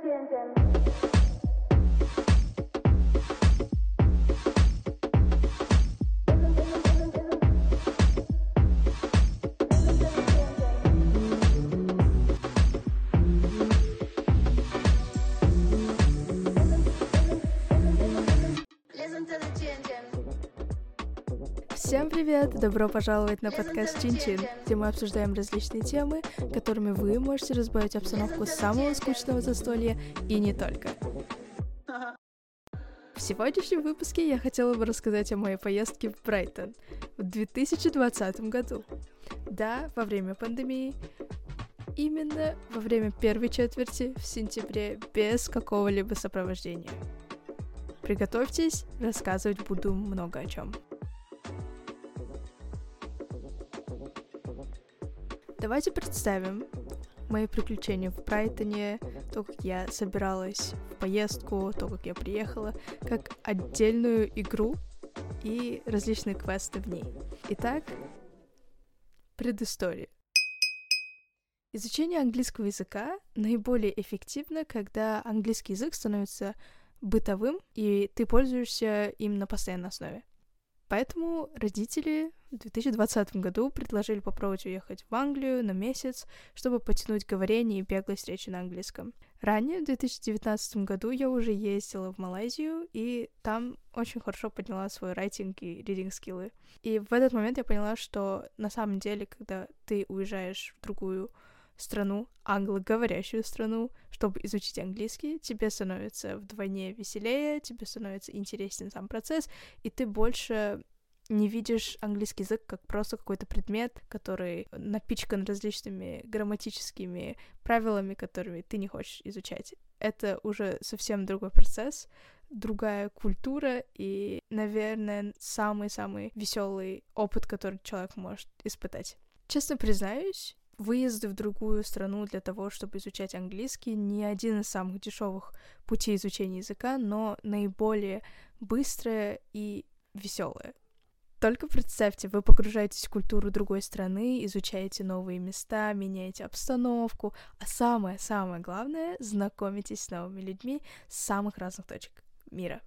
Всем привет! Добро пожаловать на подкаст Чин-Чин, где мы обсуждаем различные темы, которыми вы можете разбавить обстановку самого скучного застолья и не только. В сегодняшнем выпуске я хотела бы рассказать о моей поездке в Брайтон в 2020 году. Да, во время пандемии, именно во время первой четверти в сентябре без какого-либо сопровождения. Приготовьтесь, рассказывать буду много о чем. Давайте представим мои приключения в Брайтоне, то, как я собиралась в поездку, то, как я приехала, как отдельную игру и различные квесты в ней. Итак, предыстория. Изучение английского языка наиболее эффективно, когда английский язык становится бытовым, и ты пользуешься им на постоянной основе. Поэтому родители в 2020 году предложили попробовать уехать в Англию на месяц, чтобы потянуть говорение и беглость речи на английском. Ранее, в 2019 году, я уже ездила в Малайзию, и там очень хорошо подняла свой райтинг и ридинг скиллы. И в этот момент я поняла, что на самом деле, когда ты уезжаешь в другую страну, англоговорящую страну, чтобы изучить английский, тебе становится вдвойне веселее, тебе становится интересен сам процесс, и ты больше не видишь английский язык как просто какой-то предмет, который напичкан различными грамматическими правилами, которыми ты не хочешь изучать. Это уже совсем другой процесс, другая культура и, наверное, самый-самый веселый опыт, который человек может испытать. Честно признаюсь, выезды в другую страну для того, чтобы изучать английский, не один из самых дешевых путей изучения языка, но наиболее быстрое и веселое. Только представьте, вы погружаетесь в культуру другой страны, изучаете новые места, меняете обстановку, а самое-самое главное, знакомитесь с новыми людьми с самых разных точек мира.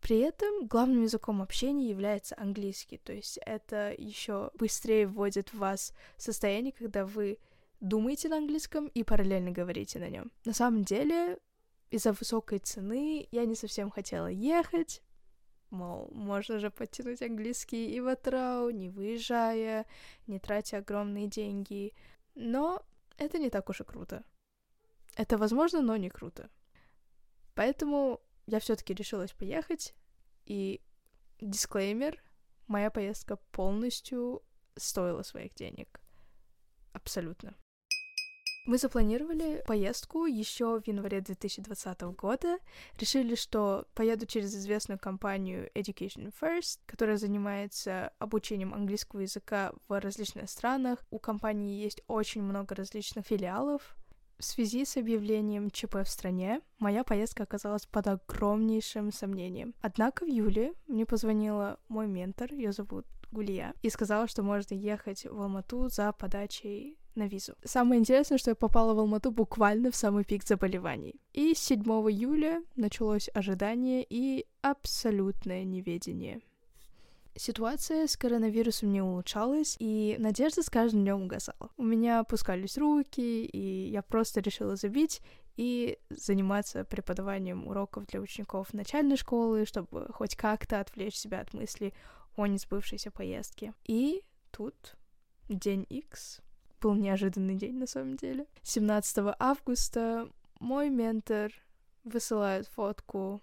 При этом главным языком общения является английский, то есть это еще быстрее вводит в вас состояние, когда вы думаете на английском и параллельно говорите на нем. На самом деле, из-за высокой цены я не совсем хотела ехать, мол, можно же подтянуть английский и в Атрау, не выезжая, не тратя огромные деньги. Но это не так уж и круто. Это возможно, но не круто. Поэтому я все-таки решилась поехать, и дисклеймер, моя поездка полностью стоила своих денег. Абсолютно. Мы запланировали поездку еще в январе 2020 года. Решили, что поеду через известную компанию Education First, которая занимается обучением английского языка в различных странах. У компании есть очень много различных филиалов. В связи с объявлением ЧП в стране, моя поездка оказалась под огромнейшим сомнением. Однако в июле мне позвонила мой ментор, ее зовут Гулия, и сказала, что можно ехать в Алмату за подачей на визу. Самое интересное, что я попала в Алмату буквально в самый пик заболеваний. И с 7 июля началось ожидание и абсолютное неведение. Ситуация с коронавирусом не улучшалась, и надежда с каждым днем угасала. У меня опускались руки, и я просто решила забить и заниматься преподаванием уроков для учеников начальной школы, чтобы хоть как-то отвлечь себя от мысли о несбывшейся поездке. И тут день X, был неожиданный день на самом деле. 17 августа мой ментор высылает фотку,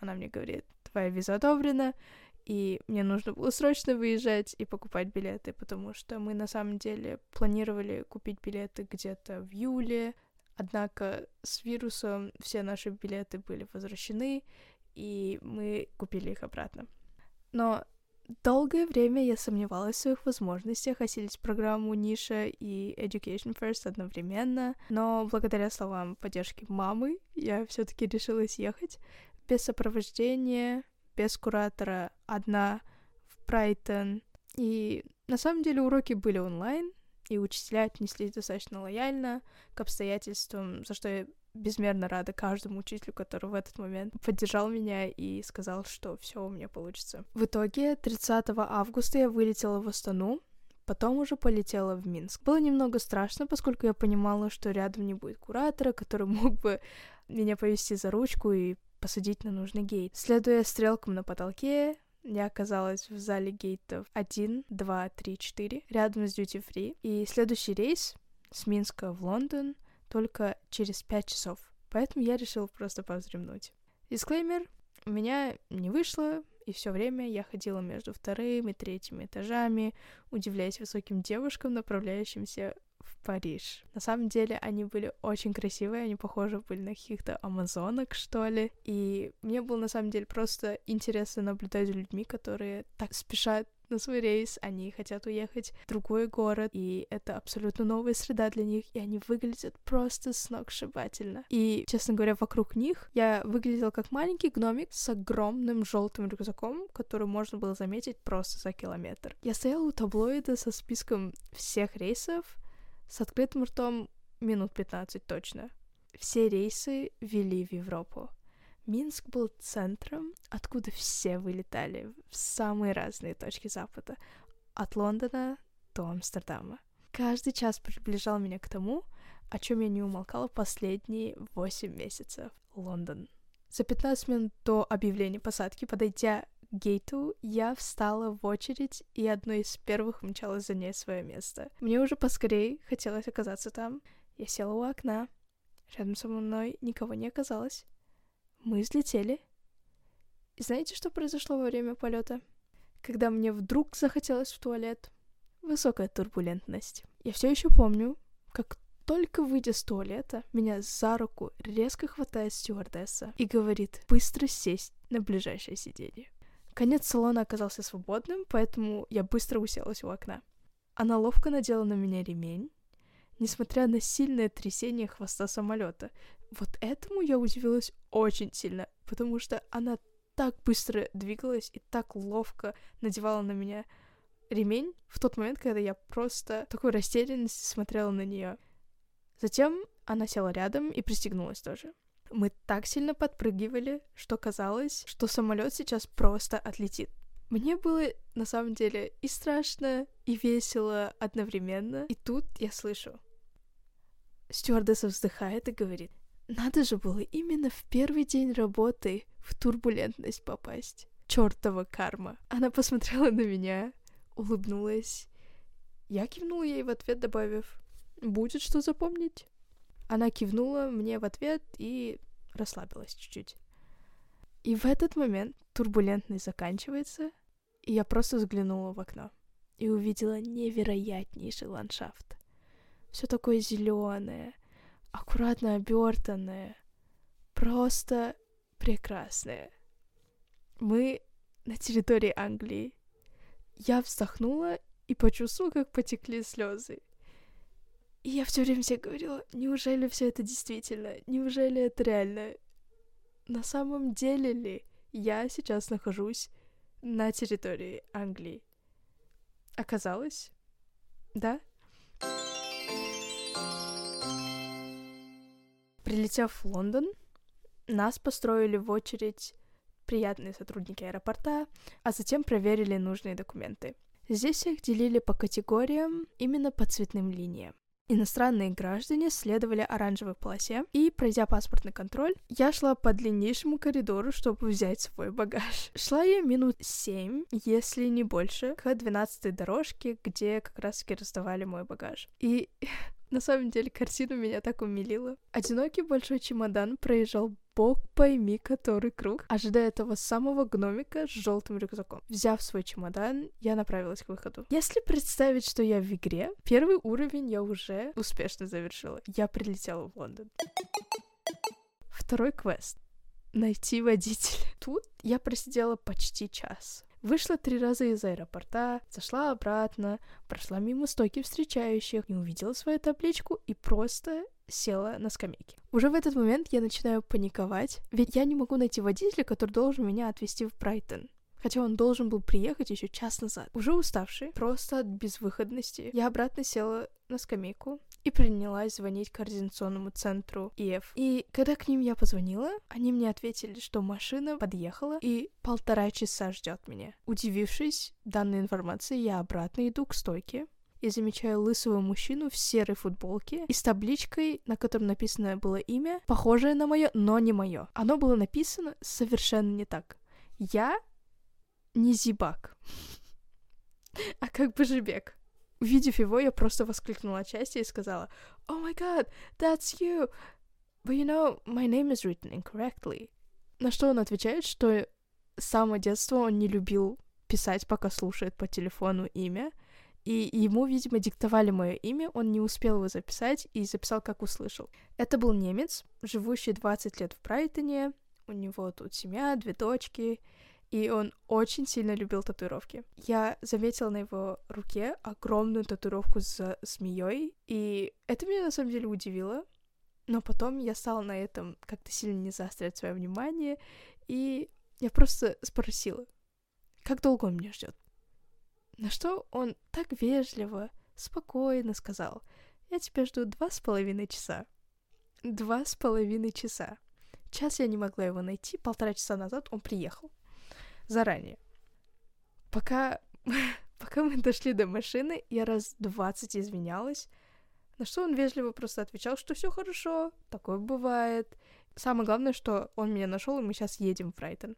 она мне говорит, твоя виза одобрена, и мне нужно было срочно выезжать и покупать билеты, потому что мы на самом деле планировали купить билеты где-то в июле, однако с вирусом все наши билеты были возвращены, и мы купили их обратно. Но Долгое время я сомневалась в своих возможностях осилить программу Ниша и Education First одновременно, но благодаря словам поддержки мамы я все таки решилась ехать без сопровождения, без куратора, одна в Брайтон. И на самом деле уроки были онлайн, и учителя отнеслись достаточно лояльно к обстоятельствам, за что я безмерно рада каждому учителю, который в этот момент поддержал меня и сказал, что все у меня получится. В итоге 30 августа я вылетела в Астану, потом уже полетела в Минск. Было немного страшно, поскольку я понимала, что рядом не будет куратора, который мог бы меня повести за ручку и посадить на нужный гейт. Следуя стрелкам на потолке, я оказалась в зале гейтов 1, 2, 3, 4, рядом с Duty Free. И следующий рейс с Минска в Лондон только через 5 часов. Поэтому я решила просто повзремнуть. Дисклеймер, у меня не вышло, и все время я ходила между вторым и третьим этажами, удивляясь высоким девушкам, направляющимся в Париж. На самом деле они были очень красивые, они похожи были на каких-то амазонок, что ли. И мне было на самом деле просто интересно наблюдать за людьми, которые так спешат на свой рейс, они хотят уехать в другой город, и это абсолютно новая среда для них, и они выглядят просто сногсшибательно. И, честно говоря, вокруг них я выглядела как маленький гномик с огромным желтым рюкзаком, который можно было заметить просто за километр. Я стояла у таблоида со списком всех рейсов, с открытым ртом минут 15 точно. Все рейсы вели в Европу. Минск был центром, откуда все вылетали в самые разные точки Запада, от Лондона до Амстердама. Каждый час приближал меня к тому, о чем я не умолкала последние 8 месяцев. Лондон. За 15 минут до объявления посадки, подойдя гейту, я встала в очередь и одной из первых умчалась занять свое место. Мне уже поскорее хотелось оказаться там. Я села у окна. Рядом со мной никого не оказалось. Мы взлетели. И знаете, что произошло во время полета? Когда мне вдруг захотелось в туалет. Высокая турбулентность. Я все еще помню, как только выйдя с туалета, меня за руку резко хватает стюардесса и говорит быстро сесть на ближайшее сиденье. Конец салона оказался свободным, поэтому я быстро уселась у окна. Она ловко надела на меня ремень, несмотря на сильное трясение хвоста самолета. Вот этому я удивилась очень сильно, потому что она так быстро двигалась и так ловко надевала на меня ремень в тот момент, когда я просто такой растерянности смотрела на нее. Затем она села рядом и пристегнулась тоже. Мы так сильно подпрыгивали, что казалось, что самолет сейчас просто отлетит. Мне было на самом деле и страшно, и весело одновременно. И тут я слышу. Стюардесса вздыхает и говорит, надо же было именно в первый день работы в турбулентность попасть. Чёртова карма. Она посмотрела на меня, улыбнулась. Я кивнула ей в ответ, добавив, будет что запомнить. Она кивнула мне в ответ и расслабилась чуть-чуть. И в этот момент турбулентность заканчивается, и я просто взглянула в окно и увидела невероятнейший ландшафт. Все такое зеленое, аккуратно обертанное, просто прекрасное. Мы на территории Англии. Я вздохнула и почувствовала, как потекли слезы. И я все время себе говорила, неужели все это действительно? Неужели это реально? На самом деле ли я сейчас нахожусь на территории Англии? Оказалось, да. Прилетев в Лондон, нас построили в очередь приятные сотрудники аэропорта, а затем проверили нужные документы. Здесь их делили по категориям, именно по цветным линиям. Иностранные граждане следовали оранжевой полосе, и, пройдя паспортный контроль, я шла по длиннейшему коридору, чтобы взять свой багаж. Шла я минут семь, если не больше, к двенадцатой дорожке, где как раз-таки раздавали мой багаж. И на самом деле картина меня так умилила. Одинокий большой чемодан проезжал бог пойми который круг, ожидая того самого гномика с желтым рюкзаком. Взяв свой чемодан, я направилась к выходу. Если представить, что я в игре, первый уровень я уже успешно завершила. Я прилетела в Лондон. Второй квест. Найти водителя. Тут я просидела почти час. Вышла три раза из аэропорта, зашла обратно, прошла мимо стойки встречающих, не увидела свою табличку и просто села на скамейке. Уже в этот момент я начинаю паниковать, ведь я не могу найти водителя, который должен меня отвезти в Брайтон. Хотя он должен был приехать еще час назад. Уже уставший, просто от безвыходности, я обратно села на скамейку и принялась звонить координационному центру ИФ. И когда к ним я позвонила, они мне ответили, что машина подъехала и полтора часа ждет меня. Удивившись данной информации, я обратно иду к стойке и замечаю лысого мужчину в серой футболке и с табличкой, на котором написано было имя, похожее на мое, но не мое. Оно было написано совершенно не так. Я не Зибак, а как бы Жибек. Увидев его, я просто воскликнула от и сказала, «Oh my god, that's you! But you know, my name is written incorrectly». На что он отвечает, что с самого детства он не любил писать, пока слушает по телефону имя, и ему, видимо, диктовали мое имя, он не успел его записать и записал, как услышал. Это был немец, живущий 20 лет в Брайтоне, у него тут семья, две дочки, и он очень сильно любил татуировки. Я заметила на его руке огромную татуировку с змеей, и это меня на самом деле удивило. Но потом я стала на этом как-то сильно не заострять свое внимание, и я просто спросила, как долго он меня ждет. На что он так вежливо, спокойно сказал, я тебя жду два с половиной часа. Два с половиной часа. Час я не могла его найти, полтора часа назад он приехал заранее. Пока, пока мы дошли до машины, я раз двадцать извинялась, на что он вежливо просто отвечал, что все хорошо, такое бывает. Самое главное, что он меня нашел, и мы сейчас едем в Брайтон.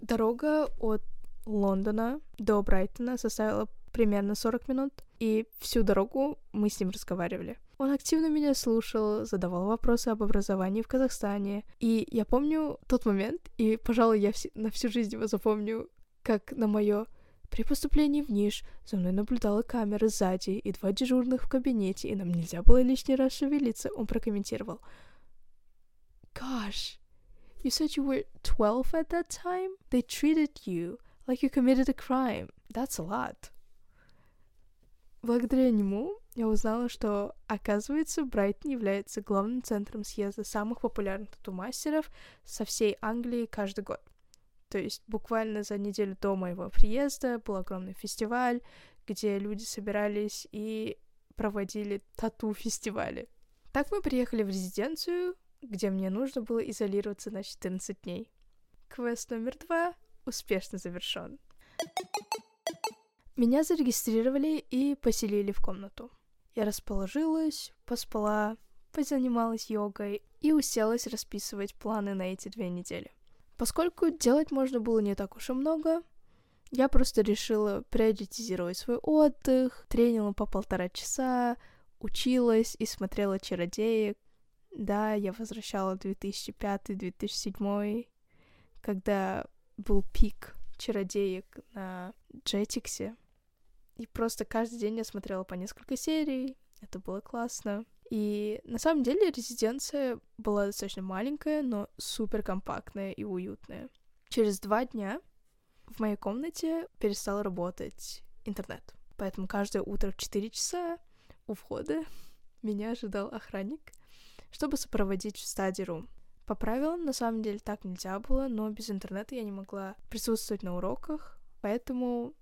Дорога от Лондона до Брайтона составила примерно 40 минут, и всю дорогу мы с ним разговаривали. Он активно меня слушал, задавал вопросы об образовании в Казахстане. И я помню тот момент, и, пожалуй, я вс- на всю жизнь его запомню, как на мое при поступлении в Ниш за мной наблюдала камера сзади и два дежурных в кабинете, и нам нельзя было лишний раз шевелиться. Он прокомментировал. Gosh, you said you were 12 at that time? They treated you like you committed a crime. That's a lot. Благодаря нему я узнала, что, оказывается, Брайтон является главным центром съезда самых популярных тату-мастеров со всей Англии каждый год. То есть буквально за неделю до моего приезда был огромный фестиваль, где люди собирались и проводили тату-фестивали. Так мы приехали в резиденцию, где мне нужно было изолироваться на 14 дней. Квест номер два успешно завершен. Меня зарегистрировали и поселили в комнату. Я расположилась, поспала, позанималась йогой и уселась расписывать планы на эти две недели. Поскольку делать можно было не так уж и много, я просто решила приоритизировать свой отдых, тренила по полтора часа, училась и смотрела «Чародеек». Да, я возвращала 2005-2007, когда был пик «Чародеек» на Джетиксе. И просто каждый день я смотрела по несколько серий. Это было классно. И на самом деле резиденция была достаточно маленькая, но супер компактная и уютная. Через два дня в моей комнате перестал работать интернет. Поэтому каждое утро в 4 часа у входа меня ожидал охранник, чтобы сопроводить в стадии По правилам, на самом деле, так нельзя было, но без интернета я не могла присутствовать на уроках, поэтому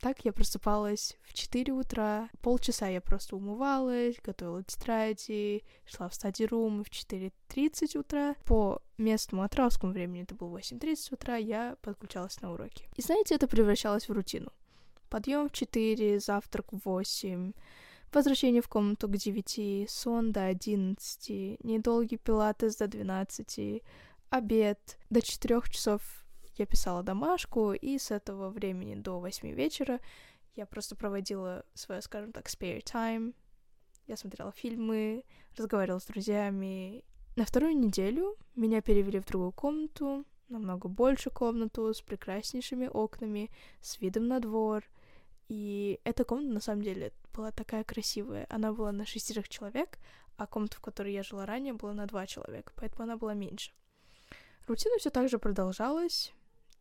так я просыпалась в 4 утра, полчаса я просто умывалась, готовила тетради, шла в стадий-рум в 4.30 утра. По местному атраускому времени, это было 8.30 утра, я подключалась на уроки. И знаете, это превращалось в рутину. Подъем в 4, завтрак в 8, возвращение в комнату к 9, сон до 11, недолгий пилатес до 12, обед до 4 часов я писала домашку, и с этого времени до восьми вечера я просто проводила свое, скажем так, spare time. Я смотрела фильмы, разговаривала с друзьями. На вторую неделю меня перевели в другую комнату, намного больше комнату, с прекраснейшими окнами, с видом на двор. И эта комната, на самом деле, была такая красивая. Она была на шестерых человек, а комната, в которой я жила ранее, была на два человека, поэтому она была меньше. Рутина все так же продолжалась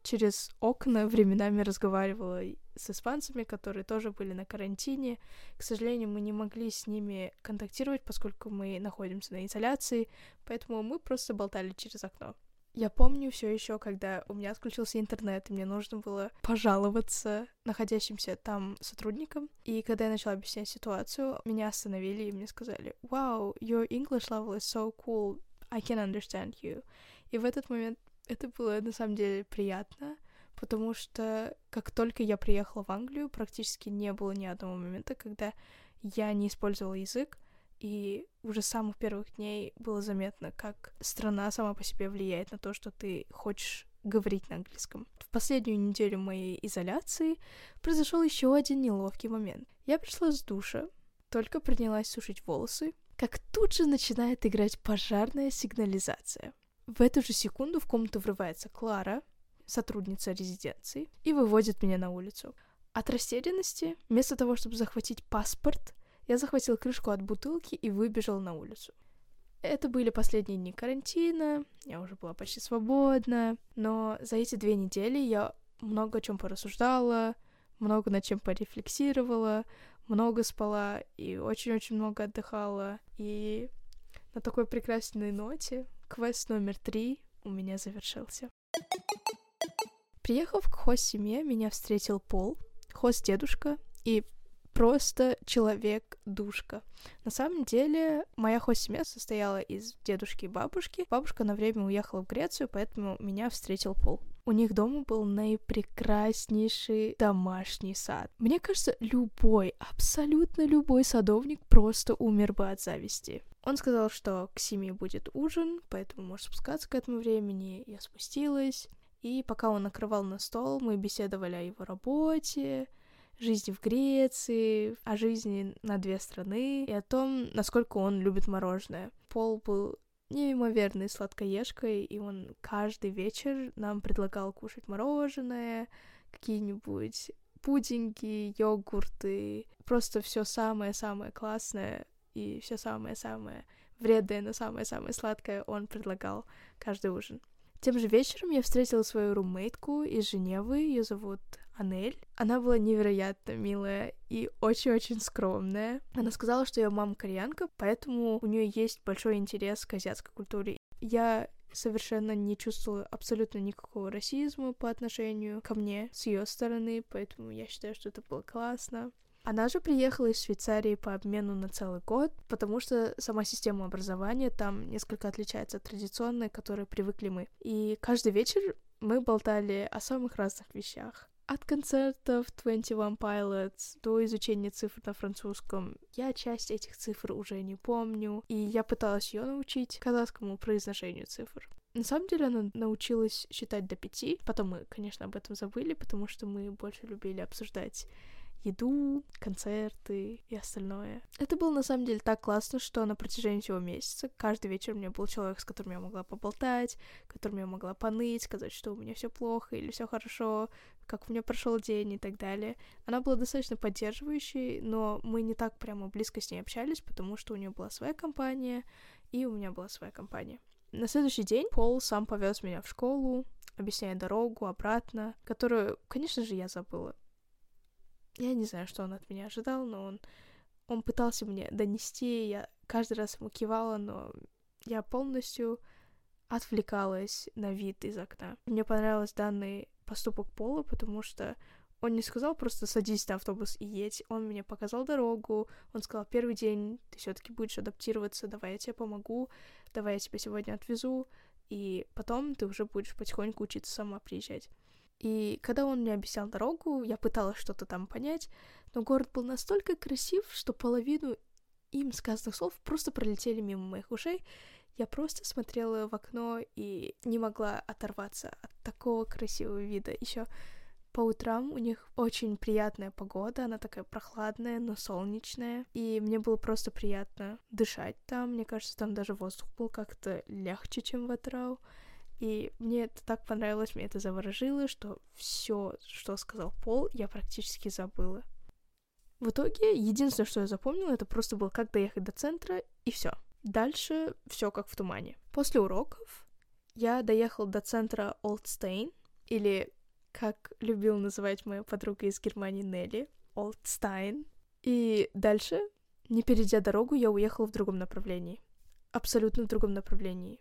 через окна временами разговаривала с испанцами, которые тоже были на карантине. К сожалению, мы не могли с ними контактировать, поскольку мы находимся на изоляции, поэтому мы просто болтали через окно. Я помню все еще, когда у меня отключился интернет, и мне нужно было пожаловаться находящимся там сотрудникам. И когда я начала объяснять ситуацию, меня остановили и мне сказали, «Wow, your English level is so cool, I can understand you». И в этот момент это было на самом деле приятно, потому что как только я приехала в Англию, практически не было ни одного момента, когда я не использовала язык, и уже с самых первых дней было заметно, как страна сама по себе влияет на то, что ты хочешь говорить на английском. В последнюю неделю моей изоляции произошел еще один неловкий момент. Я пришла с душа, только принялась сушить волосы, как тут же начинает играть пожарная сигнализация. В эту же секунду в комнату врывается Клара, сотрудница резиденции, и выводит меня на улицу. От растерянности, вместо того, чтобы захватить паспорт, я захватил крышку от бутылки и выбежал на улицу. Это были последние дни карантина, я уже была почти свободна, но за эти две недели я много о чем порассуждала, много над чем порефлексировала, много спала и очень-очень много отдыхала. И на такой прекрасной ноте квест номер три у меня завершился. Приехав к хост-семье, меня встретил Пол, хост-дедушка, и просто человек-душка. На самом деле, моя хост-семья состояла из дедушки и бабушки. Бабушка на время уехала в Грецию, поэтому меня встретил Пол. У них дома был наипрекраснейший домашний сад. Мне кажется, любой, абсолютно любой садовник просто умер бы от зависти. Он сказал, что к семье будет ужин, поэтому можешь спускаться к этому времени. Я спустилась, и пока он накрывал на стол, мы беседовали о его работе, жизни в Греции, о жизни на две страны и о том, насколько он любит мороженое. Пол был неимоверной сладкоежкой, и он каждый вечер нам предлагал кушать мороженое, какие-нибудь пудинги, йогурты, просто все самое-самое классное и все самое-самое вредное, но самое-самое сладкое он предлагал каждый ужин. Тем же вечером я встретила свою румейтку из Женевы, ее зовут Анель. Она была невероятно милая и очень-очень скромная. Она сказала, что ее мама кореянка, поэтому у нее есть большой интерес к азиатской культуре. Я совершенно не чувствовала абсолютно никакого расизма по отношению ко мне с ее стороны, поэтому я считаю, что это было классно. Она же приехала из Швейцарии по обмену на целый год, потому что сама система образования там несколько отличается от традиционной, к которой привыкли мы. И каждый вечер мы болтали о самых разных вещах. От концертов 21 Pilots до изучения цифр на французском. Я часть этих цифр уже не помню, и я пыталась ее научить казахскому произношению цифр. На самом деле она научилась считать до пяти. Потом мы, конечно, об этом забыли, потому что мы больше любили обсуждать еду, концерты и остальное. Это было на самом деле так классно, что на протяжении всего месяца каждый вечер у меня был человек, с которым я могла поболтать, которым я могла поныть, сказать, что у меня все плохо или все хорошо, как у меня прошел день и так далее. Она была достаточно поддерживающей, но мы не так прямо близко с ней общались, потому что у нее была своя компания, и у меня была своя компания. На следующий день Пол сам повез меня в школу, объясняя дорогу обратно, которую, конечно же, я забыла. Я не знаю, что он от меня ожидал, но он, он пытался мне донести, я каждый раз ему кивала, но я полностью отвлекалась на вид из окна. Мне понравился данный поступок Пола, потому что он не сказал просто садись на автобус и едь, он мне показал дорогу, он сказал, первый день ты все таки будешь адаптироваться, давай я тебе помогу, давай я тебя сегодня отвезу, и потом ты уже будешь потихоньку учиться сама приезжать. И когда он мне объяснял дорогу, я пыталась что-то там понять, но город был настолько красив, что половину им сказанных слов просто пролетели мимо моих ушей. Я просто смотрела в окно и не могла оторваться от такого красивого вида. Еще по утрам у них очень приятная погода, она такая прохладная, но солнечная, и мне было просто приятно дышать там. Мне кажется, там даже воздух был как-то легче, чем в Атрау. И мне это так понравилось, мне это заворожило, что все, что сказал Пол, я практически забыла. В итоге, единственное, что я запомнила, это просто было, как доехать до центра, и все. Дальше все как в тумане. После уроков я доехал до центра Олдстейн, или, как любил называть моя подруга из Германии Нелли, Олдстайн. И дальше, не перейдя дорогу, я уехал в другом направлении. Абсолютно в другом направлении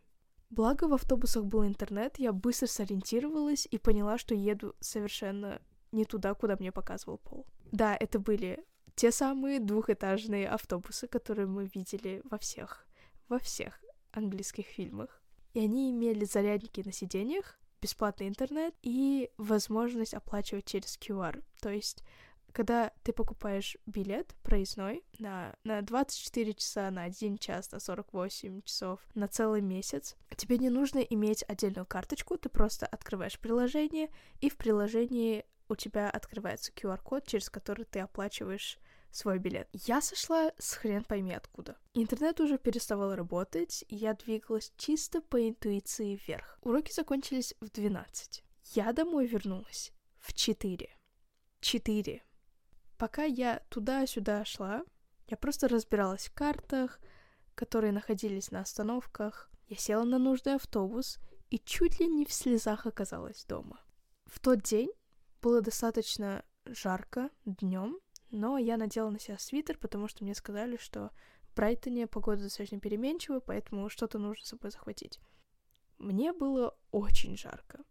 Благо в автобусах был интернет, я быстро сориентировалась и поняла, что еду совершенно не туда, куда мне показывал пол. Да, это были те самые двухэтажные автобусы, которые мы видели во всех, во всех английских фильмах. И они имели зарядники на сиденьях, бесплатный интернет и возможность оплачивать через QR. То есть когда ты покупаешь билет проездной на, на 24 часа, на 1 час, на 48 часов, на целый месяц, тебе не нужно иметь отдельную карточку, ты просто открываешь приложение, и в приложении у тебя открывается QR-код, через который ты оплачиваешь свой билет. Я сошла с хрен пойми откуда. Интернет уже переставал работать, и я двигалась чисто по интуиции вверх. Уроки закончились в 12. Я домой вернулась в 4. 4. Пока я туда-сюда шла, я просто разбиралась в картах, которые находились на остановках. Я села на нужный автобус и чуть ли не в слезах оказалась дома. В тот день было достаточно жарко днем, но я надела на себя свитер, потому что мне сказали, что в Брайтоне погода достаточно переменчивая, поэтому что-то нужно с собой захватить. Мне было очень жарко,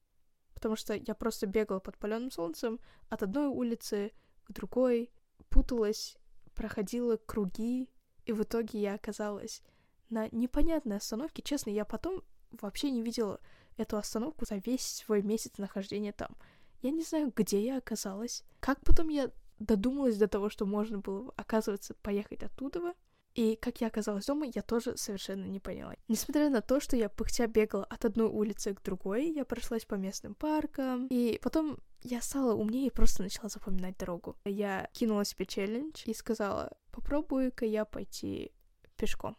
потому что я просто бегала под паленым солнцем от одной улицы к другой, путалась, проходила круги, и в итоге я оказалась на непонятной остановке. Честно, я потом вообще не видела эту остановку за весь свой месяц нахождения там. Я не знаю, где я оказалась. Как потом я додумалась до того, что можно было, оказывается, поехать оттуда. И как я оказалась дома, я тоже совершенно не поняла. Несмотря на то, что я пыхтя бегала от одной улицы к другой, я прошлась по местным паркам, и потом я стала умнее и просто начала запоминать дорогу. Я кинула себе челлендж и сказала, попробую-ка я пойти пешком.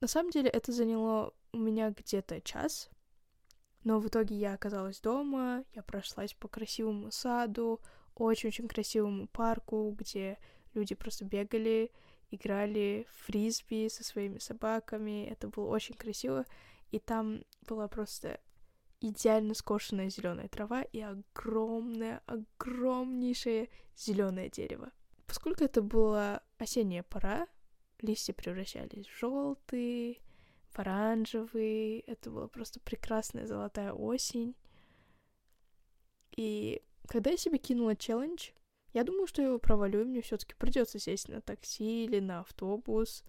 На самом деле это заняло у меня где-то час, но в итоге я оказалась дома, я прошлась по красивому саду, очень-очень красивому парку, где люди просто бегали, играли в фрисби со своими собаками. Это было очень красиво. И там была просто идеально скошенная зеленая трава и огромное, огромнейшее зеленое дерево. Поскольку это была осенняя пора, листья превращались в желтые, в оранжевые. Это была просто прекрасная золотая осень. И когда я себе кинула челлендж, я думала, что я его провалю, и мне все-таки придется сесть на такси или на автобус.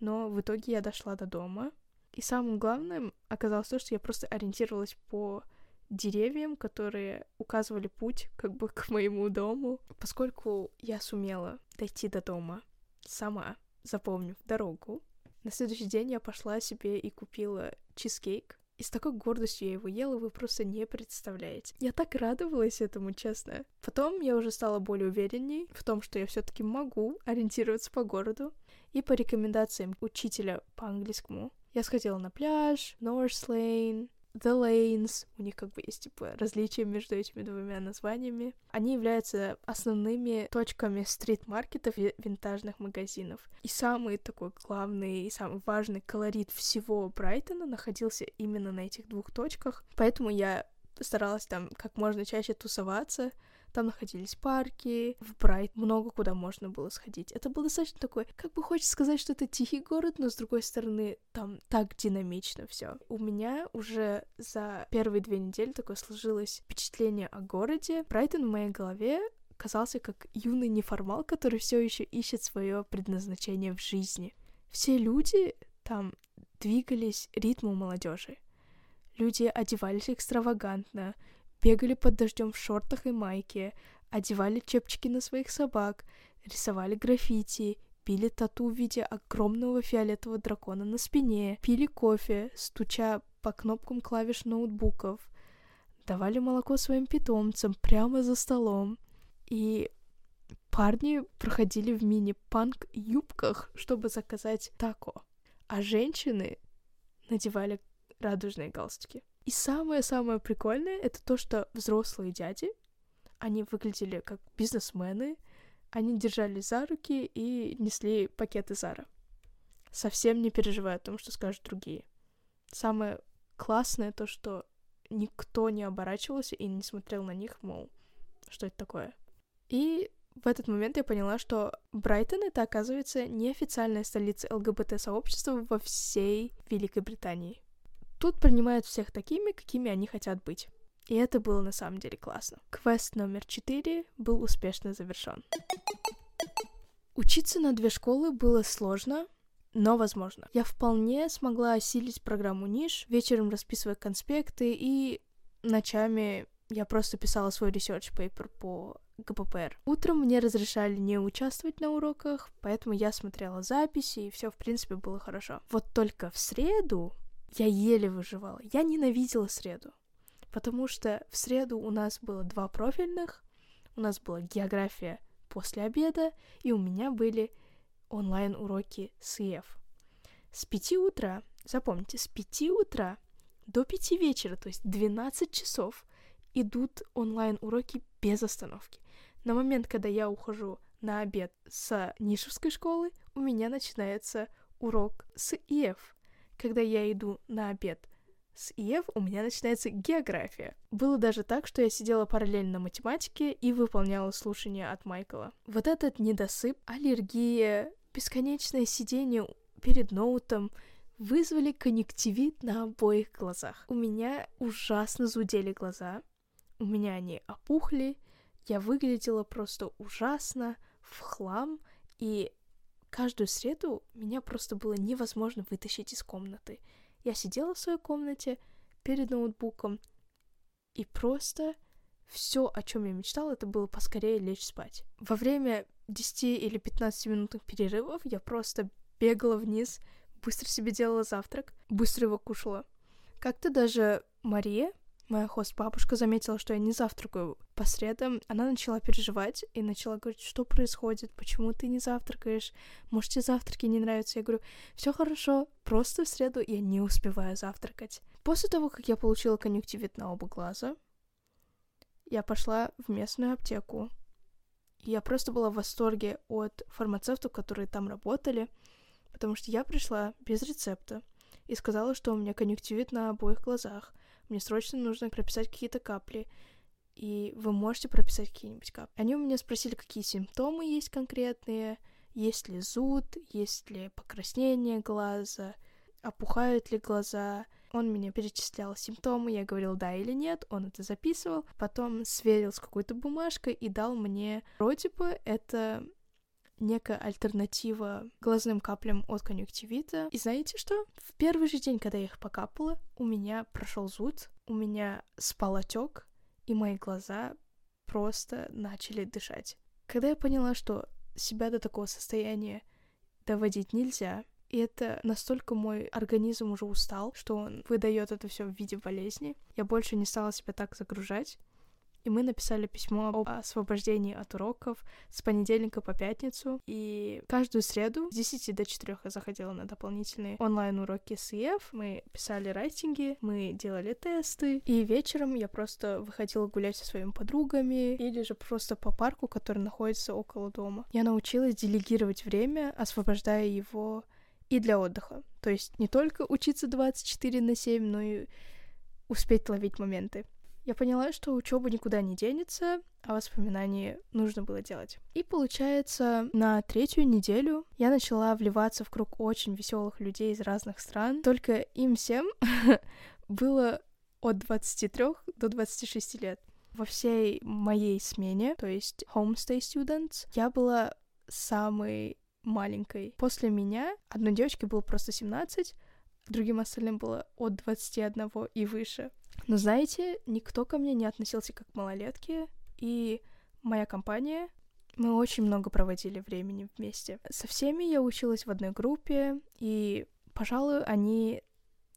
Но в итоге я дошла до дома. И самым главным оказалось то, что я просто ориентировалась по деревьям, которые указывали путь как бы к моему дому. Поскольку я сумела дойти до дома сама, запомнив дорогу, на следующий день я пошла себе и купила чизкейк и с такой гордостью я его ела, вы просто не представляете. Я так радовалась этому, честно. Потом я уже стала более уверенней в том, что я все таки могу ориентироваться по городу. И по рекомендациям учителя по английскому я сходила на пляж, North Lane, The Lanes, у них как бы есть типа различия между этими двумя названиями. Они являются основными точками стрит-маркетов и винтажных магазинов. И самый такой главный и самый важный колорит всего Брайтона находился именно на этих двух точках. Поэтому я старалась там как можно чаще тусоваться, там находились парки, в Брайт много куда можно было сходить. Это был достаточно такой, как бы хочется сказать, что это тихий город, но с другой стороны, там так динамично все. У меня уже за первые две недели такое сложилось впечатление о городе. Брайтон в моей голове казался как юный неформал, который все еще ищет свое предназначение в жизни. Все люди там двигались ритму молодежи. Люди одевались экстравагантно, бегали под дождем в шортах и майке, одевали чепчики на своих собак, рисовали граффити, пили тату в виде огромного фиолетового дракона на спине, пили кофе, стуча по кнопкам клавиш ноутбуков, давали молоко своим питомцам прямо за столом. И парни проходили в мини-панк юбках, чтобы заказать тако, а женщины надевали радужные галстуки. И самое-самое прикольное — это то, что взрослые дяди, они выглядели как бизнесмены, они держались за руки и несли пакеты Зара. Совсем не переживая о том, что скажут другие. Самое классное то, что никто не оборачивался и не смотрел на них, мол, что это такое. И в этот момент я поняла, что Брайтон — это, оказывается, неофициальная столица ЛГБТ-сообщества во всей Великой Британии. Тут принимают всех такими, какими они хотят быть. И это было на самом деле классно. Квест номер четыре был успешно завершен. Учиться на две школы было сложно, но возможно. Я вполне смогла осилить программу ниш, вечером расписывая конспекты, и ночами я просто писала свой research paper по ГППР. Утром мне разрешали не участвовать на уроках, поэтому я смотрела записи, и все в принципе было хорошо. Вот только в среду я еле выживала. Я ненавидела среду, потому что в среду у нас было два профильных, у нас была география после обеда, и у меня были онлайн-уроки с ЕФ. С пяти утра, запомните, с пяти утра до пяти вечера, то есть 12 часов, идут онлайн-уроки без остановки. На момент, когда я ухожу на обед с Нишевской школы, у меня начинается урок с ИФ. Когда я иду на обед с ИФ, у меня начинается география. Было даже так, что я сидела параллельно математике и выполняла слушания от Майкла. Вот этот недосып, аллергия, бесконечное сидение перед ноутом вызвали конъюнктивит на обоих глазах. У меня ужасно зудели глаза, у меня они опухли, я выглядела просто ужасно, в хлам, и каждую среду меня просто было невозможно вытащить из комнаты. Я сидела в своей комнате перед ноутбуком, и просто все, о чем я мечтала, это было поскорее лечь спать. Во время 10 или 15 минутных перерывов я просто бегала вниз, быстро себе делала завтрак, быстро его кушала. Как-то даже Мария, моя хост-бабушка, заметила, что я не завтракаю по средам. Она начала переживать и начала говорить, что происходит, почему ты не завтракаешь, может, тебе завтраки не нравятся. Я говорю, все хорошо, просто в среду я не успеваю завтракать. После того, как я получила конъюнктивит на оба глаза, я пошла в местную аптеку. Я просто была в восторге от фармацевтов, которые там работали, потому что я пришла без рецепта и сказала, что у меня конъюнктивит на обоих глазах. Мне срочно нужно прописать какие-то капли. И вы можете прописать какие-нибудь капли. Они у меня спросили, какие симптомы есть конкретные, есть ли зуд, есть ли покраснение глаза, опухают ли глаза, он меня перечислял симптомы, я говорил да или нет, он это записывал, потом сверил с какой-то бумажкой и дал мне вроде бы это некая альтернатива глазным каплям от конъюнктивита. И знаете что? В первый же день, когда я их покапала, у меня прошел зуд, у меня спал отек, и мои глаза просто начали дышать. Когда я поняла, что себя до такого состояния доводить нельзя, и это настолько мой организм уже устал, что он выдает это все в виде болезни. Я больше не стала себя так загружать. И мы написали письмо об освобождении от уроков с понедельника по пятницу. И каждую среду с 10 до 4 я заходила на дополнительные онлайн-уроки с ЕФ. Мы писали райтинги, мы делали тесты. И вечером я просто выходила гулять со своими подругами или же просто по парку, который находится около дома. Я научилась делегировать время, освобождая его и для отдыха. То есть не только учиться 24 на 7, но и успеть ловить моменты. Я поняла, что учеба никуда не денется, а воспоминания нужно было делать. И получается, на третью неделю я начала вливаться в круг очень веселых людей из разных стран. Только им всем было от 23 до 26 лет. Во всей моей смене, то есть homestay students, я была самой маленькой. После меня одной девочке было просто 17, другим остальным было от 21 и выше. Но знаете, никто ко мне не относился как к малолетке, и моя компания, мы очень много проводили времени вместе. Со всеми я училась в одной группе, и, пожалуй, они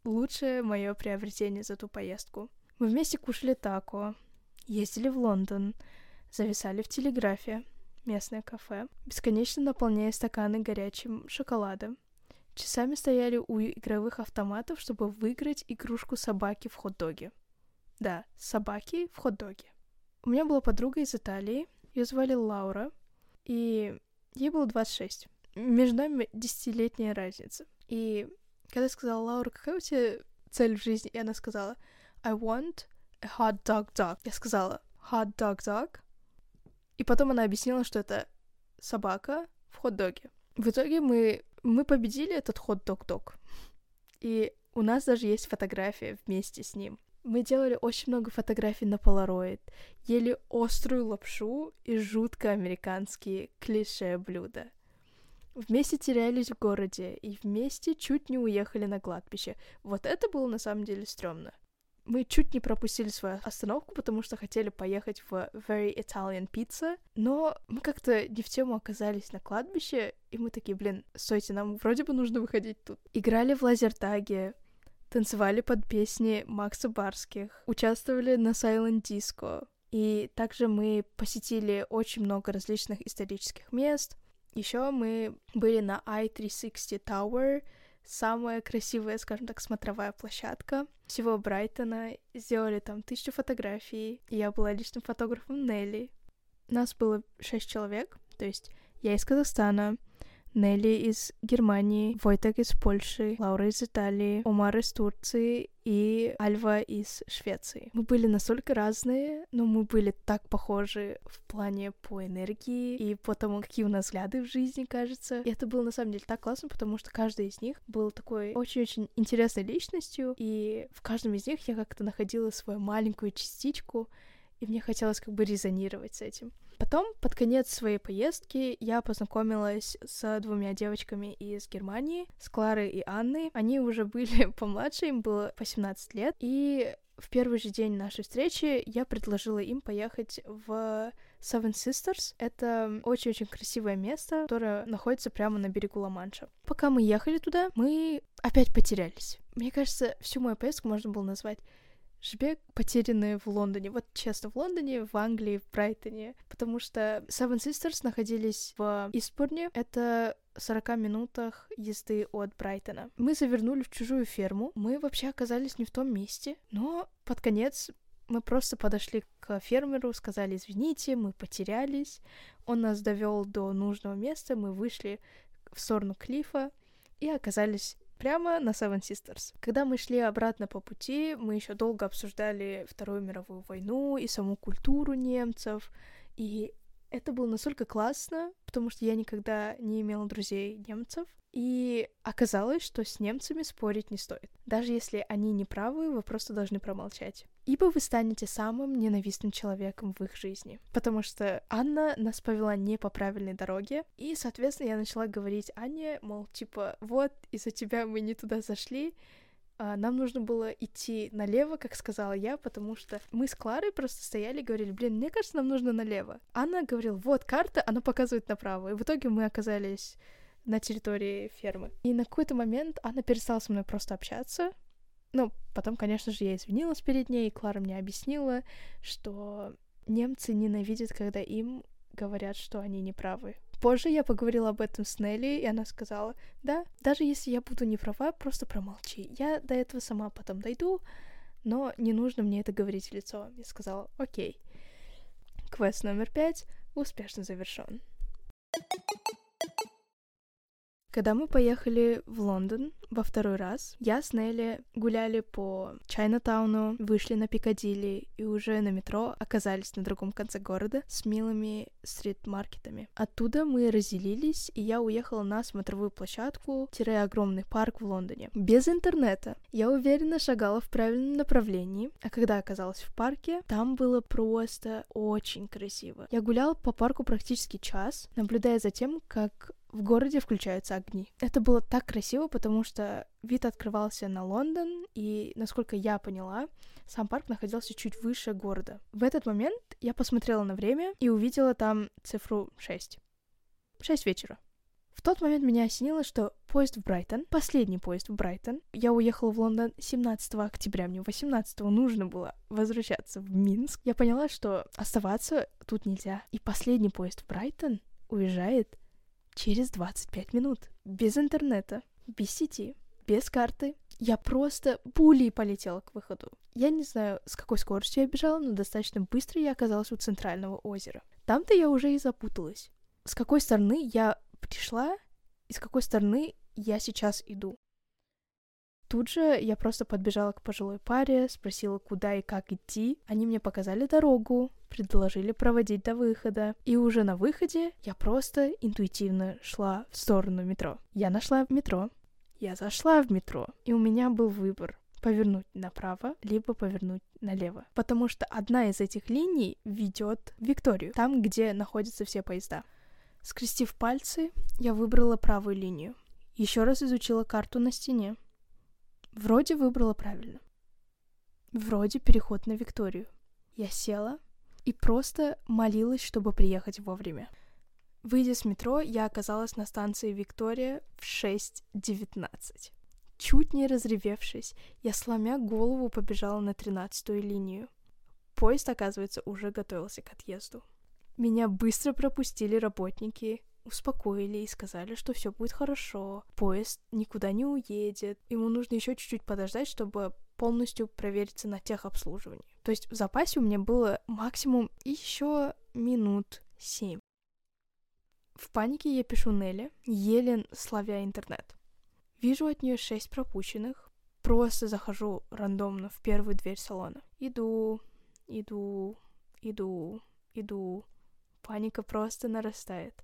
лучшее мое приобретение за ту поездку. Мы вместе кушали тако, ездили в Лондон, зависали в телеграфе, местное кафе, бесконечно наполняя стаканы горячим шоколадом. Часами стояли у игровых автоматов, чтобы выиграть игрушку собаки в хот-доге. Да, собаки в хот-доге. У меня была подруга из Италии, ее звали Лаура, и ей было 26. Между нами десятилетняя разница. И когда я сказала, Лаура, какая у тебя цель в жизни? И она сказала, I want a hot dog dog. Я сказала, hot dog dog? И потом она объяснила, что это собака в хот-доге. В итоге мы, мы победили этот хот-дог-дог. И У нас даже есть фотография вместе с ним. Мы делали очень много фотографий на Polaroid, ели острую лапшу и жутко американские клише блюда. Вместе терялись в городе и вместе чуть не уехали на кладбище. Вот это было на самом деле стрёмно. Мы чуть не пропустили свою остановку, потому что хотели поехать в Very Italian Pizza, но мы как-то не в тему оказались на кладбище, и мы такие, блин, стойте, нам вроде бы нужно выходить тут. Играли в лазертаге, танцевали под песни Макса Барских, участвовали на Silent Disco, и также мы посетили очень много различных исторических мест. Еще мы были на I-360 Tower, самая красивая, скажем так, смотровая площадка всего Брайтона. Сделали там тысячу фотографий. Я была личным фотографом Нелли. Нас было шесть человек, то есть я из Казахстана, Нелли из Германии, Войтек из Польши, Лаура из Италии, Омар из Турции и Альва из Швеции. Мы были настолько разные, но мы были так похожи в плане по энергии и по тому, какие у нас взгляды в жизни, кажется. И это было на самом деле так классно, потому что каждый из них был такой очень-очень интересной личностью, и в каждом из них я как-то находила свою маленькую частичку, и мне хотелось как бы резонировать с этим. Потом, под конец своей поездки, я познакомилась с двумя девочками из Германии, с Кларой и Анной. Они уже были помладше, им было 18 лет, и в первый же день нашей встречи я предложила им поехать в Seven Sisters. Это очень-очень красивое место, которое находится прямо на берегу Ла-Манша. Пока мы ехали туда, мы опять потерялись. Мне кажется, всю мою поездку можно было назвать Жбек потерянные в Лондоне. Вот честно, в Лондоне, в Англии, в Брайтоне. Потому что Seven Sisters находились в Истбурне. Это 40 минутах езды от Брайтона. Мы завернули в чужую ферму. Мы вообще оказались не в том месте. Но под конец мы просто подошли к фермеру, сказали, извините, мы потерялись. Он нас довел до нужного места, мы вышли в сторону клифа и оказались прямо на Seven Sisters. Когда мы шли обратно по пути, мы еще долго обсуждали Вторую мировую войну и саму культуру немцев, и это было настолько классно, потому что я никогда не имела друзей немцев, и оказалось, что с немцами спорить не стоит. Даже если они не правы, вы просто должны промолчать. Ибо вы станете самым ненавистным человеком в их жизни. Потому что Анна нас повела не по правильной дороге, и, соответственно, я начала говорить Анне, мол, типа, вот, из-за тебя мы не туда зашли, а, нам нужно было идти налево, как сказала я, потому что мы с Кларой просто стояли и говорили, блин, мне кажется, нам нужно налево. Анна говорила, вот карта, она показывает направо. И в итоге мы оказались на территории фермы. И на какой-то момент Анна перестала со мной просто общаться. Ну, потом, конечно же, я извинилась перед ней, и Клара мне объяснила, что немцы ненавидят, когда им говорят, что они неправы. Позже я поговорила об этом с Нелли, и она сказала, да, даже если я буду не права, просто промолчи. Я до этого сама потом дойду, но не нужно мне это говорить в лицо. Я сказала, окей. Квест номер пять успешно завершен. Когда мы поехали в Лондон во второй раз, я с Нелли гуляли по Чайнатауну, вышли на Пикадилли и уже на метро оказались на другом конце города с милыми стрит-маркетами. Оттуда мы разделились, и я уехала на смотровую площадку-огромный парк в Лондоне. Без интернета. Я уверенно шагала в правильном направлении, а когда оказалась в парке, там было просто очень красиво. Я гуляла по парку практически час, наблюдая за тем, как в городе включаются огни. Это было так красиво, потому что вид открывался на Лондон, и, насколько я поняла, сам парк находился чуть выше города. В этот момент я посмотрела на время и увидела там цифру 6. 6 вечера. В тот момент меня осенило, что поезд в Брайтон, последний поезд в Брайтон, я уехала в Лондон 17 октября, мне 18 нужно было возвращаться в Минск. Я поняла, что оставаться тут нельзя. И последний поезд в Брайтон уезжает через 25 минут. Без интернета, без сети, без карты. Я просто пулей полетела к выходу. Я не знаю, с какой скоростью я бежала, но достаточно быстро я оказалась у центрального озера. Там-то я уже и запуталась. С какой стороны я пришла и с какой стороны я сейчас иду. Тут же я просто подбежала к пожилой паре, спросила, куда и как идти. Они мне показали дорогу, предложили проводить до выхода. И уже на выходе я просто интуитивно шла в сторону метро. Я нашла метро. Я зашла в метро, и у меня был выбор повернуть направо, либо повернуть налево. Потому что одна из этих линий ведет в Викторию, там, где находятся все поезда. Скрестив пальцы, я выбрала правую линию. Еще раз изучила карту на стене. Вроде выбрала правильно. Вроде переход на Викторию. Я села и просто молилась, чтобы приехать вовремя. Выйдя с метро, я оказалась на станции Виктория в 6.19. Чуть не разревевшись, я, сломя голову, побежала на тринадцатую линию. Поезд, оказывается, уже готовился к отъезду. Меня быстро пропустили работники, успокоили и сказали, что все будет хорошо, поезд никуда не уедет, ему нужно еще чуть-чуть подождать, чтобы полностью провериться на техобслуживании. То есть в запасе у меня было максимум еще минут семь. В панике я пишу Нелли, еле славя интернет. Вижу от нее шесть пропущенных. Просто захожу рандомно в первую дверь салона. Иду, иду, иду, иду. Паника просто нарастает.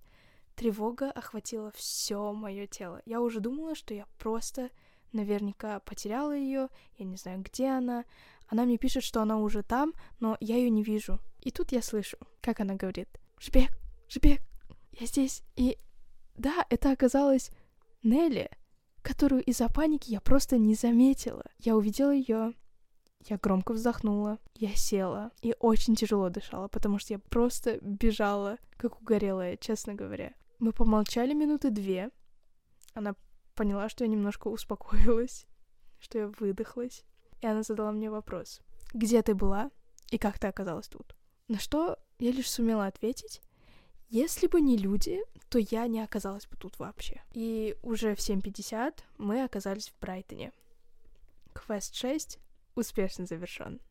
Тревога охватила все мое тело. Я уже думала, что я просто наверняка потеряла ее. Я не знаю, где она. Она мне пишет, что она уже там, но я ее не вижу. И тут я слышу, как она говорит: Жбек, Жбек, я здесь. И да, это оказалось Нелли которую из-за паники я просто не заметила. Я увидела ее, я громко вздохнула, я села и очень тяжело дышала, потому что я просто бежала, как угорелая, честно говоря. Мы помолчали минуты две. Она поняла, что я немножко успокоилась, что я выдохлась. И она задала мне вопрос. Где ты была и как ты оказалась тут? На что я лишь сумела ответить. Если бы не люди, то я не оказалась бы тут вообще. И уже в 7.50 мы оказались в Брайтоне. Квест 6 успешно завершен.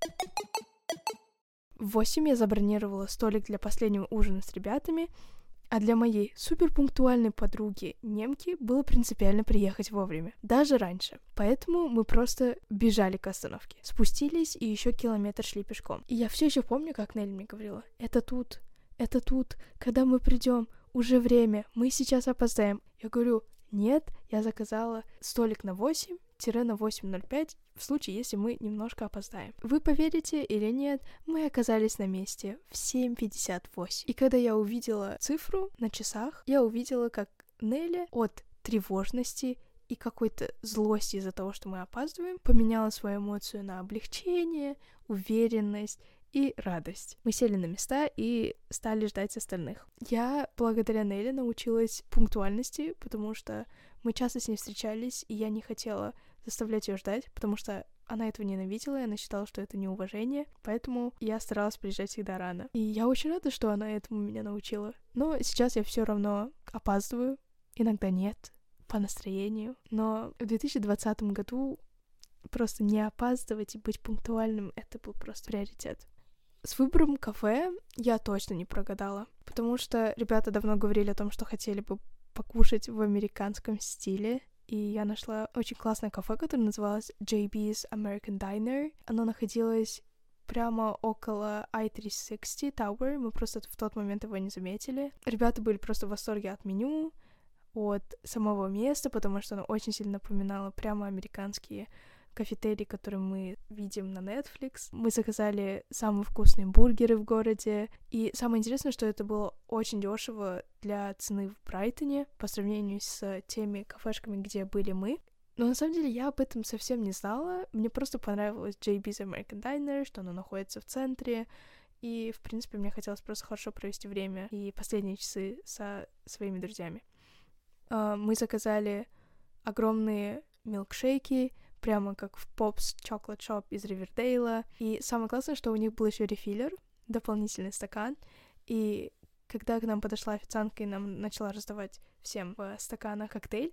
В 8 я забронировала столик для последнего ужина с ребятами, а для моей суперпунктуальной подруги немки было принципиально приехать вовремя, даже раньше. Поэтому мы просто бежали к остановке, спустились и еще километр шли пешком. И я все еще помню, как Нелли мне говорила: "Это тут, это тут, когда мы придем, уже время, мы сейчас опоздаем. Я говорю, нет, я заказала столик на 8 на 8.05 в случае, если мы немножко опоздаем. Вы поверите или нет, мы оказались на месте в 7.58. И когда я увидела цифру на часах, я увидела, как Нелли от тревожности и какой-то злости из-за того, что мы опаздываем, поменяла свою эмоцию на облегчение, уверенность и радость. Мы сели на места и стали ждать остальных. Я благодаря Нелли научилась пунктуальности, потому что мы часто с ней встречались, и я не хотела заставлять ее ждать, потому что она этого ненавидела, и она считала, что это неуважение, поэтому я старалась приезжать всегда рано. И я очень рада, что она этому меня научила. Но сейчас я все равно опаздываю, иногда нет, по настроению. Но в 2020 году просто не опаздывать и быть пунктуальным — это был просто приоритет. С выбором кафе я точно не прогадала, потому что ребята давно говорили о том, что хотели бы покушать в американском стиле, и я нашла очень классное кафе, которое называлось JB's American Diner. Оно находилось прямо около I-360 Tower, мы просто в тот момент его не заметили. Ребята были просто в восторге от меню, от самого места, потому что оно очень сильно напоминало прямо американские кафетерий, который мы видим на Netflix. Мы заказали самые вкусные бургеры в городе. И самое интересное, что это было очень дешево для цены в Брайтоне по сравнению с теми кафешками, где были мы. Но на самом деле я об этом совсем не знала. Мне просто понравилось JB's American Diner, что оно находится в центре. И, в принципе, мне хотелось просто хорошо провести время и последние часы со своими друзьями. А, мы заказали огромные милкшейки, прямо как в Pops Chocolate Shop из Ривердейла. И самое классное, что у них был еще рефиллер, дополнительный стакан. И когда к нам подошла официантка и нам начала раздавать всем в стаканах коктейль,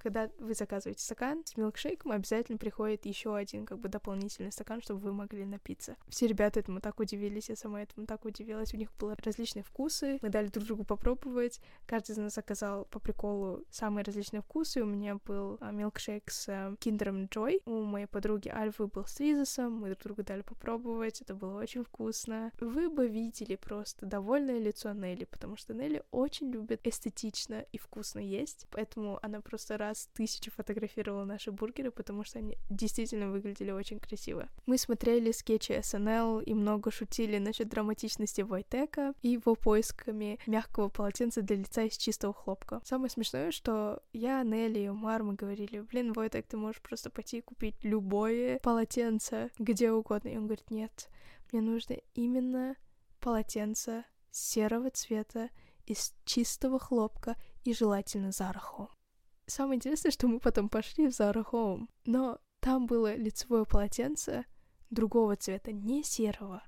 когда вы заказываете стакан с милкшейком, обязательно приходит еще один как бы дополнительный стакан, чтобы вы могли напиться. Все ребята этому так удивились, я сама этому так удивилась. У них были различные вкусы, мы дали друг другу попробовать. Каждый из нас заказал по приколу самые различные вкусы. У меня был а, милкшейк с киндером Джой, у моей подруги Альфы был с ризосом, мы друг другу дали попробовать, это было очень вкусно. Вы бы видели просто довольное лицо Нелли, потому что Нелли очень любит эстетично и вкусно есть, поэтому она просто рада раз тысячу фотографировала наши бургеры, потому что они действительно выглядели очень красиво. Мы смотрели скетчи СНЛ и много шутили насчет драматичности Войтека и его поисками мягкого полотенца для лица из чистого хлопка. Самое смешное, что я, Нелли и Умар, мы говорили, блин, Войтек, ты можешь просто пойти и купить любое полотенце где угодно. И он говорит, нет, мне нужно именно полотенце серого цвета из чистого хлопка и желательно Home. Самое интересное, что мы потом пошли в Zara Home, но там было лицевое полотенце другого цвета, не серого.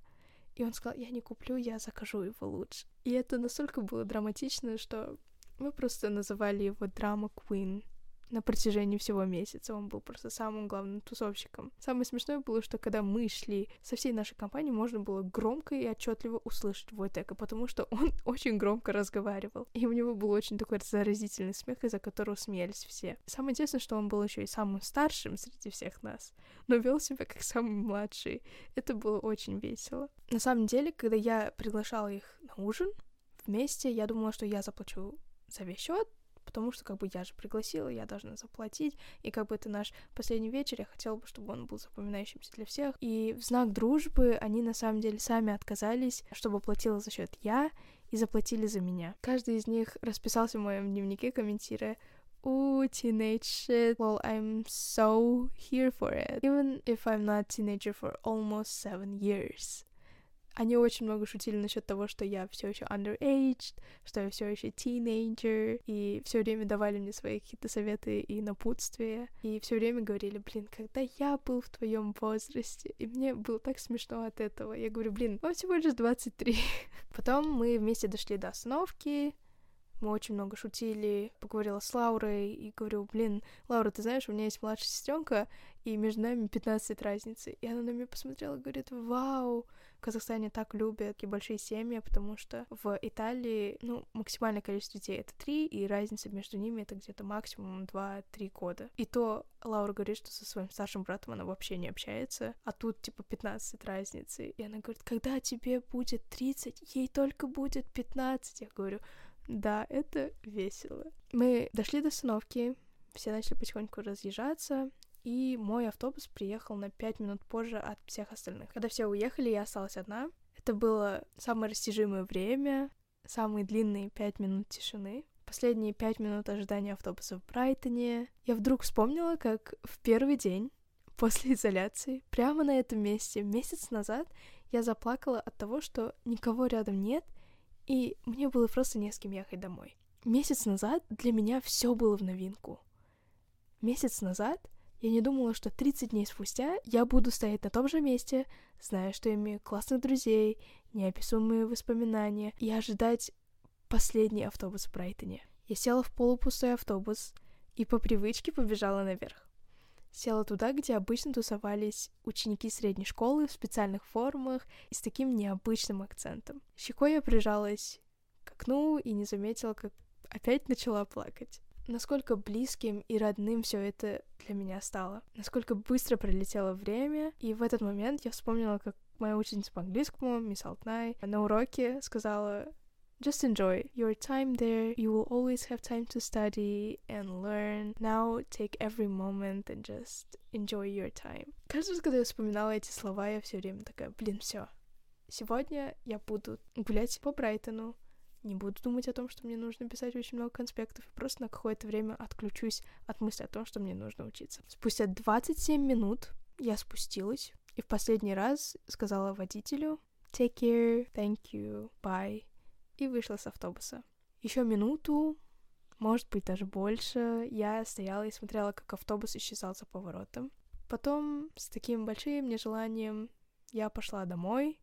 И он сказал, я не куплю, я закажу его лучше. И это настолько было драматично, что мы просто называли его Драма Queen на протяжении всего месяца. Он был просто самым главным тусовщиком. Самое смешное было, что когда мы шли со всей нашей компанией, можно было громко и отчетливо услышать Войтека, потому что он очень громко разговаривал. И у него был очень такой заразительный смех, из-за которого смеялись все. Самое интересное, что он был еще и самым старшим среди всех нас, но вел себя как самый младший. Это было очень весело. На самом деле, когда я приглашала их на ужин вместе, я думала, что я заплачу за весь счет, потому что как бы я же пригласила, я должна заплатить, и как бы это наш последний вечер, я хотела бы, чтобы он был запоминающимся для всех. И в знак дружбы они на самом деле сами отказались, чтобы платила за счет я, и заплатили за меня. Каждый из них расписался в моем дневнике, комментируя Ooh, teenage shit. Well, I'm so here for it. Even if I'm not teenager for almost seven years. Они очень много шутили насчет того, что я все еще underage, что я все еще teenager, и все время давали мне свои какие-то советы и напутствия, и все время говорили, блин, когда я был в твоем возрасте, и мне было так смешно от этого. Я говорю, блин, вам всего лишь 23. Потом мы вместе дошли до остановки, мы очень много шутили, поговорила с Лаурой и говорю, блин, Лаура, ты знаешь, у меня есть младшая сестренка, и между нами 15 лет разницы. И она на меня посмотрела и говорит, вау, Казахстане так любят такие большие семьи, потому что в Италии, ну, максимальное количество детей — это три, и разница между ними — это где-то максимум 2-3 года. И то Лаура говорит, что со своим старшим братом она вообще не общается, а тут, типа, 15 разницы. И она говорит, когда тебе будет 30, ей только будет 15. Я говорю, да, это весело. Мы дошли до остановки, все начали потихоньку разъезжаться, и мой автобус приехал на пять минут позже от всех остальных. Когда все уехали, я осталась одна. Это было самое растяжимое время, самые длинные пять минут тишины. Последние пять минут ожидания автобуса в Брайтоне. Я вдруг вспомнила, как в первый день после изоляции, прямо на этом месте, месяц назад, я заплакала от того, что никого рядом нет, и мне было просто не с кем ехать домой. Месяц назад для меня все было в новинку. Месяц назад я не думала, что 30 дней спустя я буду стоять на том же месте, зная, что имею классных друзей, неописуемые воспоминания, и ожидать последний автобус в Брайтоне. Я села в полупустой автобус и по привычке побежала наверх. Села туда, где обычно тусовались ученики средней школы в специальных формах и с таким необычным акцентом. Щекой я прижалась к окну и не заметила, как опять начала плакать насколько близким и родным все это для меня стало. Насколько быстро пролетело время, и в этот момент я вспомнила, как моя ученица по английскому, мисс Алтнай, на уроке сказала Just enjoy your time there. You will always have time to study and learn. Now take every moment and just enjoy your time. Каждый раз, когда я вспоминала эти слова, я все время такая, блин, все. Сегодня я буду гулять по Брайтону, не буду думать о том, что мне нужно писать очень много конспектов, и просто на какое-то время отключусь от мысли о том, что мне нужно учиться. Спустя 27 минут я спустилась и в последний раз сказала водителю «Take care, thank you, bye» и вышла с автобуса. Еще минуту, может быть, даже больше, я стояла и смотрела, как автобус исчезал за поворотом. Потом, с таким большим нежеланием, я пошла домой,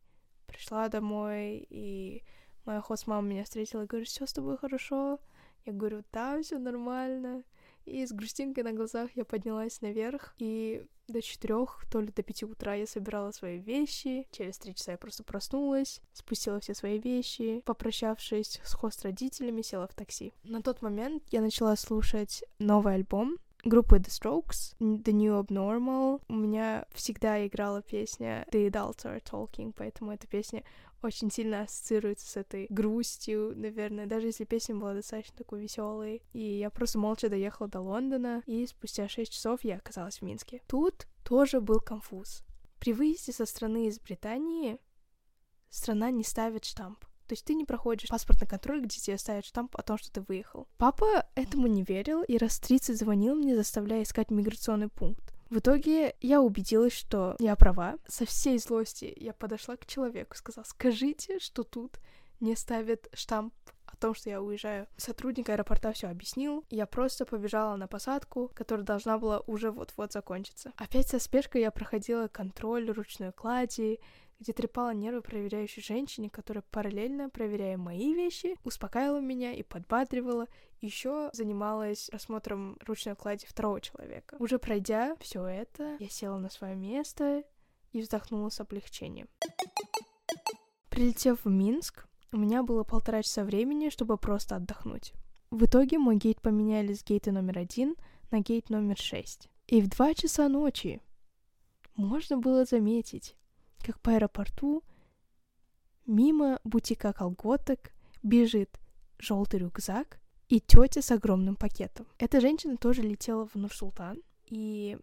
пришла домой и Моя хост-мама меня встретила и говорит, все с тобой хорошо? Я говорю, да, все нормально. И с грустинкой на глазах я поднялась наверх, и до четырех, то ли до пяти утра я собирала свои вещи. Через три часа я просто проснулась, спустила все свои вещи, попрощавшись с хост-родителями, села в такси. На тот момент я начала слушать новый альбом группы The Strokes, The New Abnormal. У меня всегда играла песня The Adults Are Talking, поэтому эта песня очень сильно ассоциируется с этой грустью, наверное, даже если песня была достаточно такой веселой. И я просто молча доехала до Лондона, и спустя 6 часов я оказалась в Минске. Тут тоже был конфуз. При выезде со страны из Британии страна не ставит штамп. То есть ты не проходишь паспортный контроль, где тебе ставят штамп о том, что ты выехал. Папа этому не верил и раз 30 звонил мне, заставляя искать миграционный пункт. В итоге я убедилась, что я права. Со всей злости я подошла к человеку, сказала, скажите, что тут не ставят штамп о том, что я уезжаю. Сотрудник аэропорта все объяснил. Я просто побежала на посадку, которая должна была уже вот-вот закончиться. Опять со спешкой я проходила контроль ручной клади, где трепала нервы проверяющей женщине, которая параллельно, проверяя мои вещи, успокаивала меня и подбадривала, еще занималась осмотром ручной клади второго человека. Уже пройдя все это, я села на свое место и вздохнула с облегчением. Прилетев в Минск, у меня было полтора часа времени, чтобы просто отдохнуть. В итоге мой гейт поменяли с гейта номер один на гейт номер шесть. И в два часа ночи можно было заметить, как по аэропорту мимо бутика колготок бежит желтый рюкзак и тетя с огромным пакетом. Эта женщина тоже летела в Нур-Султан, и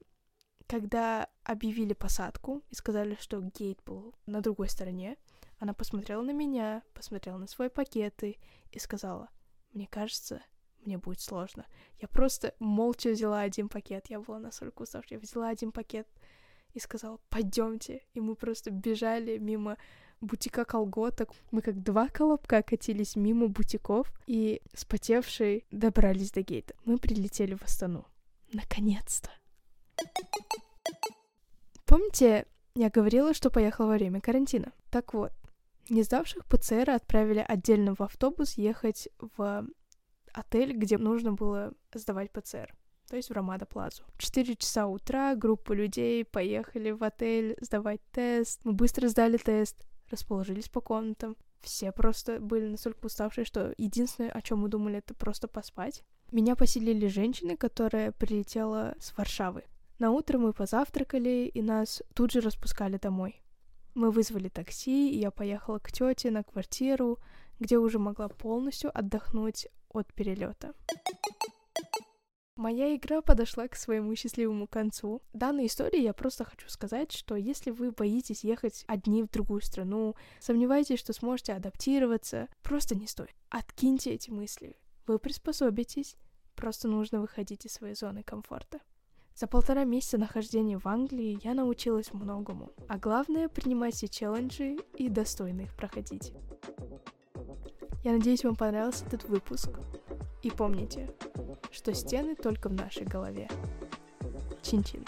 когда объявили посадку и сказали, что гейт был на другой стороне, она посмотрела на меня, посмотрела на свои пакеты и сказала, мне кажется, мне будет сложно. Я просто молча взяла один пакет, я была настолько уставшая, я взяла один пакет, и сказал, пойдемте. И мы просто бежали мимо бутика колготок. Мы как два колобка катились мимо бутиков и, спотевшие, добрались до гейта. Мы прилетели в Астану. Наконец-то. Помните, я говорила, что поехала во время карантина? Так вот, не сдавших ПЦР отправили отдельно в автобус ехать в отель, где нужно было сдавать ПЦР то есть в Рамада Плазу. 4 часа утра группа людей поехали в отель сдавать тест. Мы быстро сдали тест, расположились по комнатам. Все просто были настолько уставшие, что единственное, о чем мы думали, это просто поспать. Меня поселили женщины, которая прилетела с Варшавы. На утро мы позавтракали, и нас тут же распускали домой. Мы вызвали такси, и я поехала к тете на квартиру, где уже могла полностью отдохнуть от перелета. Моя игра подошла к своему счастливому концу. Данной истории я просто хочу сказать, что если вы боитесь ехать одни в другую страну, сомневаетесь, что сможете адаптироваться, просто не стоит. Откиньте эти мысли. Вы приспособитесь, просто нужно выходить из своей зоны комфорта. За полтора месяца нахождения в Англии я научилась многому, а главное принимать все челленджи и достойно их проходить. Я надеюсь, вам понравился этот выпуск. И помните, что стены только в нашей голове. Чин-чин.